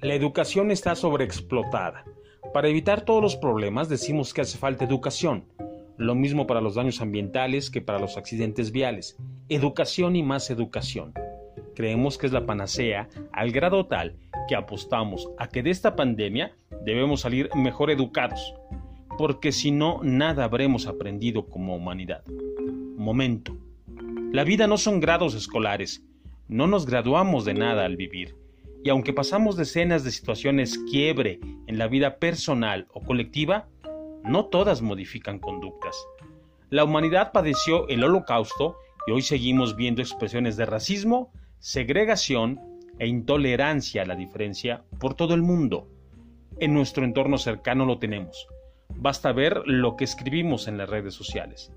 La educación está sobreexplotada. Para evitar todos los problemas decimos que hace falta educación. Lo mismo para los daños ambientales que para los accidentes viales. Educación y más educación. Creemos que es la panacea al grado tal que apostamos a que de esta pandemia debemos salir mejor educados, porque si no, nada habremos aprendido como humanidad. Momento. La vida no son grados escolares, no nos graduamos de nada al vivir y aunque pasamos decenas de situaciones quiebre en la vida personal o colectiva, no todas modifican conductas. La humanidad padeció el holocausto y hoy seguimos viendo expresiones de racismo, segregación e intolerancia a la diferencia por todo el mundo. En nuestro entorno cercano lo tenemos. Basta ver lo que escribimos en las redes sociales.